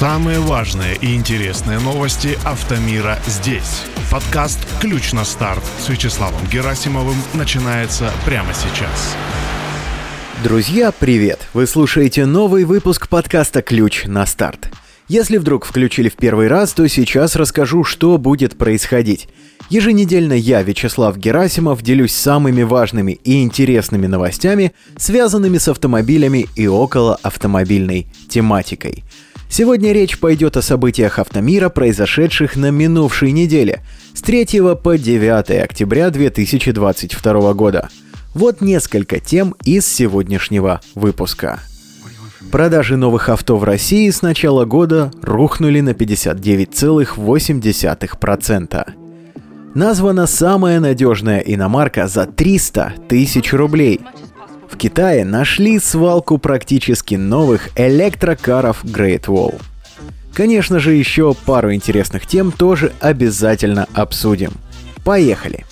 Самые важные и интересные новости автомира здесь. Подкаст «Ключ на старт» с Вячеславом Герасимовым начинается прямо сейчас. Друзья, привет! Вы слушаете новый выпуск подкаста «Ключ на старт». Если вдруг включили в первый раз, то сейчас расскажу, что будет происходить. Еженедельно я, Вячеслав Герасимов, делюсь самыми важными и интересными новостями, связанными с автомобилями и около автомобильной тематикой. Сегодня речь пойдет о событиях автомира, произошедших на минувшей неделе, с 3 по 9 октября 2022 года. Вот несколько тем из сегодняшнего выпуска. Продажи новых авто в России с начала года рухнули на 59,8%. Названа самая надежная иномарка за 300 тысяч рублей – в Китае нашли свалку практически новых электрокаров Great Wall. Конечно же, еще пару интересных тем тоже обязательно обсудим. Поехали!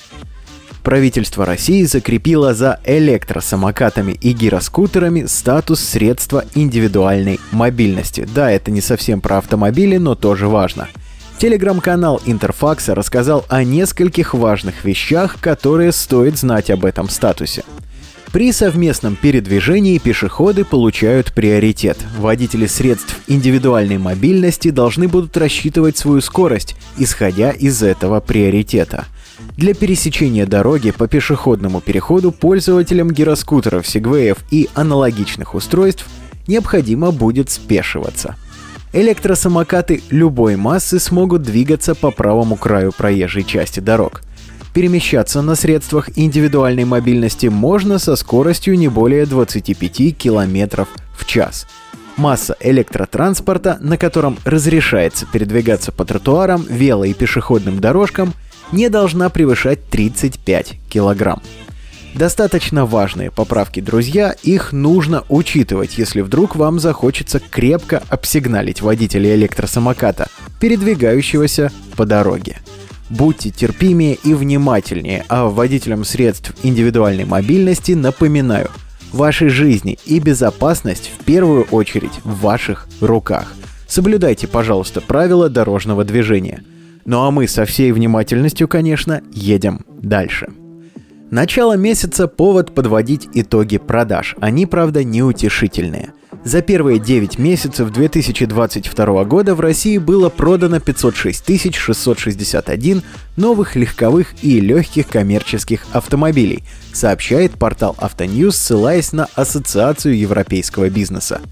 Правительство России закрепило за электросамокатами и гироскутерами статус средства индивидуальной мобильности. Да, это не совсем про автомобили, но тоже важно. Телеграм-канал Интерфакса рассказал о нескольких важных вещах, которые стоит знать об этом статусе. При совместном передвижении пешеходы получают приоритет. Водители средств индивидуальной мобильности должны будут рассчитывать свою скорость, исходя из этого приоритета. Для пересечения дороги по пешеходному переходу пользователям гироскутеров, сегвеев и аналогичных устройств необходимо будет спешиваться. Электросамокаты любой массы смогут двигаться по правому краю проезжей части дорог – Перемещаться на средствах индивидуальной мобильности можно со скоростью не более 25 км в час. Масса электротранспорта, на котором разрешается передвигаться по тротуарам, вело- и пешеходным дорожкам, не должна превышать 35 кг. Достаточно важные поправки, друзья, их нужно учитывать, если вдруг вам захочется крепко обсигналить водителя электросамоката, передвигающегося по дороге. Будьте терпимее и внимательнее, а водителям средств индивидуальной мобильности напоминаю, вашей жизни и безопасность в первую очередь в ваших руках. Соблюдайте, пожалуйста, правила дорожного движения. Ну а мы со всей внимательностью, конечно, едем дальше. Начало месяца – повод подводить итоги продаж. Они, правда, неутешительные. За первые 9 месяцев 2022 года в России было продано 506 661 новых легковых и легких коммерческих автомобилей, сообщает портал Автоньюз, ссылаясь на Ассоциацию европейского бизнеса.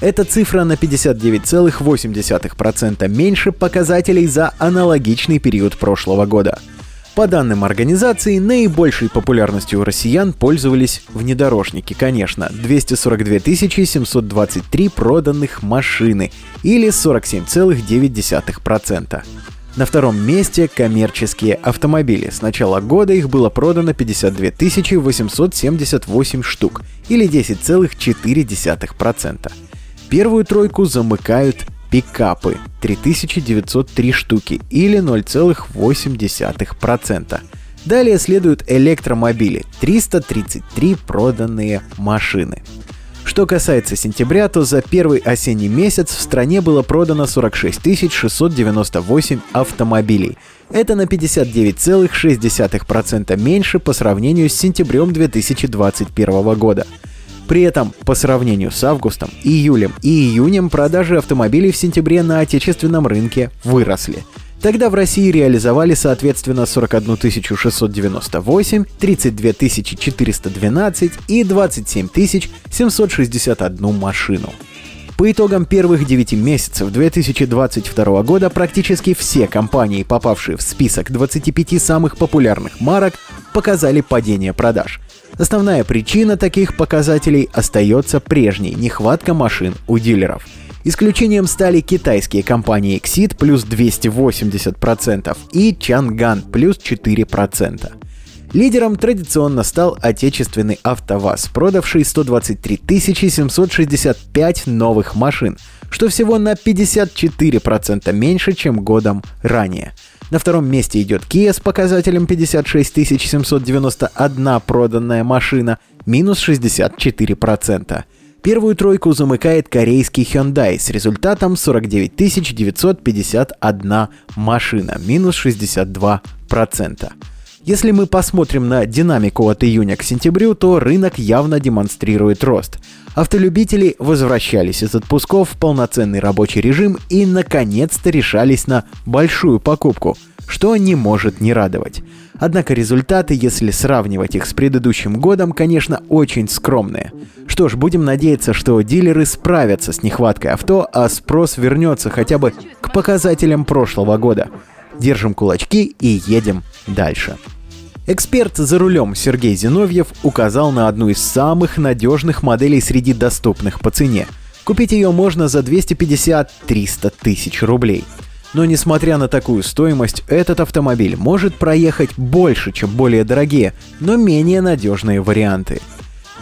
Эта цифра на 59,8% меньше показателей за аналогичный период прошлого года – по данным организации, наибольшей популярностью у россиян пользовались внедорожники, конечно, 242 723 проданных машины или 47,9%. На втором месте коммерческие автомобили. С начала года их было продано 52 878 штук или 10,4%. Первую тройку замыкают пикапы 3903 штуки или 0,8%. Далее следуют электромобили 333 проданные машины. Что касается сентября, то за первый осенний месяц в стране было продано 46 698 автомобилей. Это на 59,6% меньше по сравнению с сентябрем 2021 года. При этом, по сравнению с августом, июлем и июнем продажи автомобилей в сентябре на отечественном рынке выросли. Тогда в России реализовали соответственно 41 698, 32 412 и 27 761 машину. По итогам первых 9 месяцев 2022 года практически все компании, попавшие в список 25 самых популярных марок, показали падение продаж. Основная причина таких показателей остается прежней – нехватка машин у дилеров. Исключением стали китайские компании Exit плюс 280% и Chang'an плюс 4%. Лидером традиционно стал отечественный АвтоВАЗ, продавший 123 765 новых машин, что всего на 54% меньше, чем годом ранее. На втором месте идет Kia с показателем 56 791 проданная машина, минус 64%. Первую тройку замыкает корейский Hyundai с результатом 49 951 машина, минус 62%. Если мы посмотрим на динамику от июня к сентябрю, то рынок явно демонстрирует рост. Автолюбители возвращались из отпусков в полноценный рабочий режим и наконец-то решались на большую покупку, что не может не радовать. Однако результаты, если сравнивать их с предыдущим годом, конечно, очень скромные. Что ж, будем надеяться, что дилеры справятся с нехваткой авто, а спрос вернется хотя бы к показателям прошлого года. Держим кулачки и едем дальше. Эксперт за рулем Сергей Зиновьев указал на одну из самых надежных моделей среди доступных по цене. Купить ее можно за 250-300 тысяч рублей. Но несмотря на такую стоимость, этот автомобиль может проехать больше, чем более дорогие, но менее надежные варианты.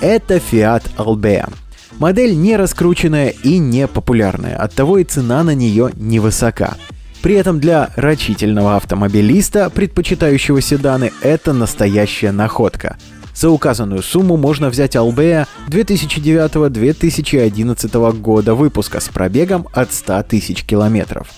Это Fiat Albea. Модель не раскрученная и не популярная, оттого и цена на нее невысока. При этом для рачительного автомобилиста, предпочитающего седаны, это настоящая находка. За указанную сумму можно взять Albea 2009-2011 года выпуска с пробегом от 100 тысяч километров.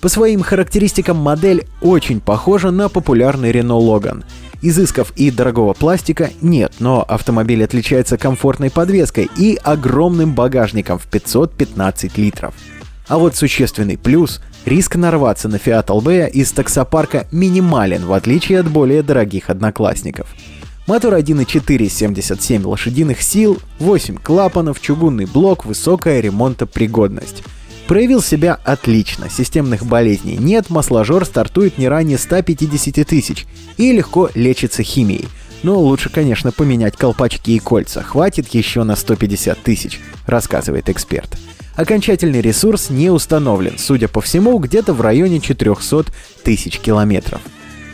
По своим характеристикам модель очень похожа на популярный Renault Logan. Изысков и дорогого пластика нет, но автомобиль отличается комфортной подвеской и огромным багажником в 515 литров. А вот существенный плюс – Риск нарваться на Fiat Albea из таксопарка минимален, в отличие от более дорогих одноклассников. Мотор 1.4 77 лошадиных сил, 8 клапанов, чугунный блок, высокая ремонтопригодность. Проявил себя отлично, системных болезней нет, масложор стартует не ранее 150 тысяч и легко лечится химией. Но лучше, конечно, поменять колпачки и кольца, хватит еще на 150 тысяч, рассказывает эксперт. Окончательный ресурс не установлен, судя по всему, где-то в районе 400 тысяч километров.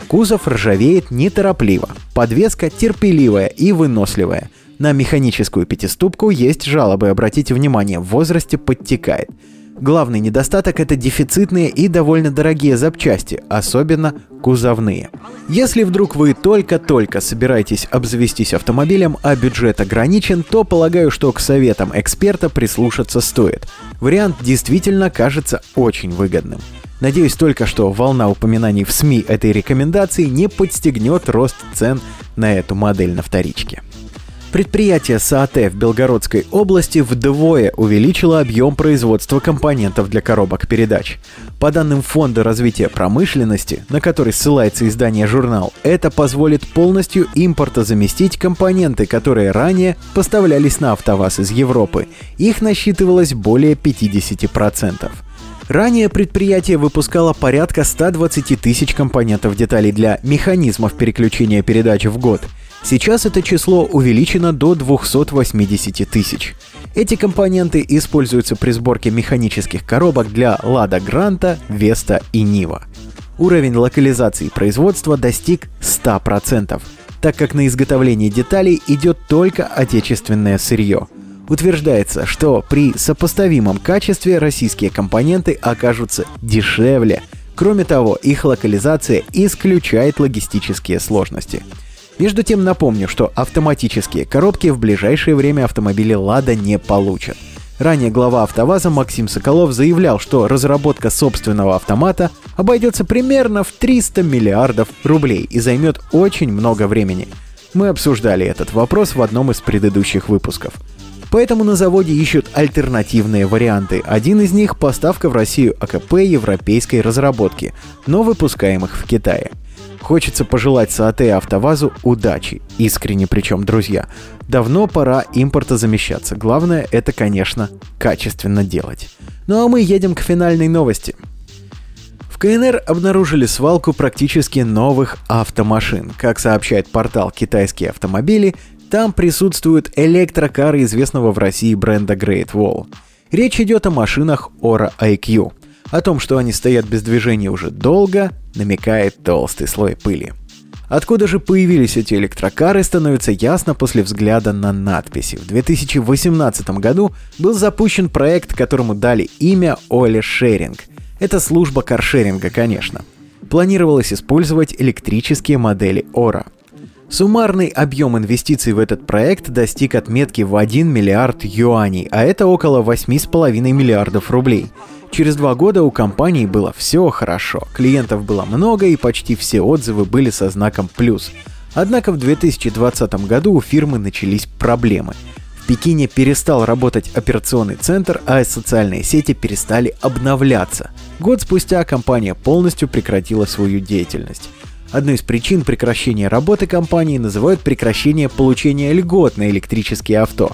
Кузов ржавеет неторопливо, подвеска терпеливая и выносливая. На механическую пятиступку есть жалобы, обратите внимание, в возрасте подтекает. Главный недостаток – это дефицитные и довольно дорогие запчасти, особенно кузовные. Если вдруг вы только-только собираетесь обзавестись автомобилем, а бюджет ограничен, то полагаю, что к советам эксперта прислушаться стоит. Вариант действительно кажется очень выгодным. Надеюсь только, что волна упоминаний в СМИ этой рекомендации не подстегнет рост цен на эту модель на вторичке. Предприятие САТ в Белгородской области вдвое увеличило объем производства компонентов для коробок передач. По данным Фонда развития промышленности, на который ссылается издание «Журнал», это позволит полностью импортозаместить компоненты, которые ранее поставлялись на АвтоВАЗ из Европы. Их насчитывалось более 50%. Ранее предприятие выпускало порядка 120 тысяч компонентов деталей для механизмов переключения передач в год – Сейчас это число увеличено до 280 тысяч. Эти компоненты используются при сборке механических коробок для Лада Гранта, Веста и Нива. Уровень локализации производства достиг 100%, так как на изготовление деталей идет только отечественное сырье. Утверждается, что при сопоставимом качестве российские компоненты окажутся дешевле. Кроме того, их локализация исключает логистические сложности – между тем напомню, что автоматические коробки в ближайшее время автомобили «Лада» не получат. Ранее глава АвтоВАЗа Максим Соколов заявлял, что разработка собственного автомата обойдется примерно в 300 миллиардов рублей и займет очень много времени. Мы обсуждали этот вопрос в одном из предыдущих выпусков. Поэтому на заводе ищут альтернативные варианты. Один из них – поставка в Россию АКП европейской разработки, но выпускаемых в Китае – Хочется пожелать САТ и АвтоВАЗу удачи. Искренне причем, друзья. Давно пора импорта замещаться. Главное это, конечно, качественно делать. Ну а мы едем к финальной новости. В КНР обнаружили свалку практически новых автомашин. Как сообщает портал «Китайские автомобили», там присутствуют электрокары известного в России бренда Great Wall. Речь идет о машинах Aura IQ. О том, что они стоят без движения уже долго, намекает толстый слой пыли. Откуда же появились эти электрокары, становится ясно после взгляда на надписи. В 2018 году был запущен проект, которому дали имя Оля Шеринг. Это служба каршеринга, конечно. Планировалось использовать электрические модели Ора. Суммарный объем инвестиций в этот проект достиг отметки в 1 миллиард юаней, а это около 8,5 миллиардов рублей. Через два года у компании было все хорошо, клиентов было много и почти все отзывы были со знаком «плюс». Однако в 2020 году у фирмы начались проблемы. В Пекине перестал работать операционный центр, а социальные сети перестали обновляться. Год спустя компания полностью прекратила свою деятельность. Одной из причин прекращения работы компании называют прекращение получения льгот на электрические авто.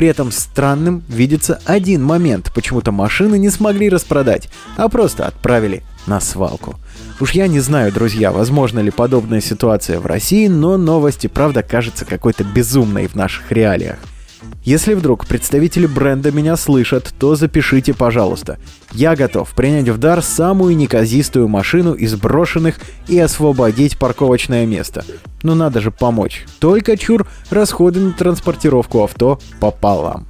При этом странным видится один момент, почему-то машины не смогли распродать, а просто отправили на свалку. Уж я не знаю, друзья, возможно ли подобная ситуация в России, но новости, правда, кажется какой-то безумной в наших реалиях. Если вдруг представители бренда меня слышат, то запишите, пожалуйста. Я готов принять в дар самую неказистую машину из брошенных и освободить парковочное место. Но надо же помочь. Только чур расходы на транспортировку авто пополам.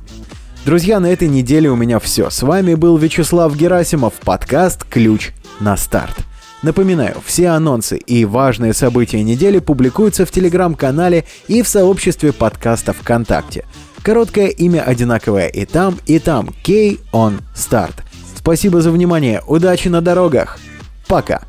Друзья, на этой неделе у меня все. С вами был Вячеслав Герасимов, подкаст «Ключ на старт». Напоминаю, все анонсы и важные события недели публикуются в телеграм-канале и в сообществе подкаста ВКонтакте – Короткое имя одинаковое и там, и там. K on Start. Спасибо за внимание. Удачи на дорогах. Пока.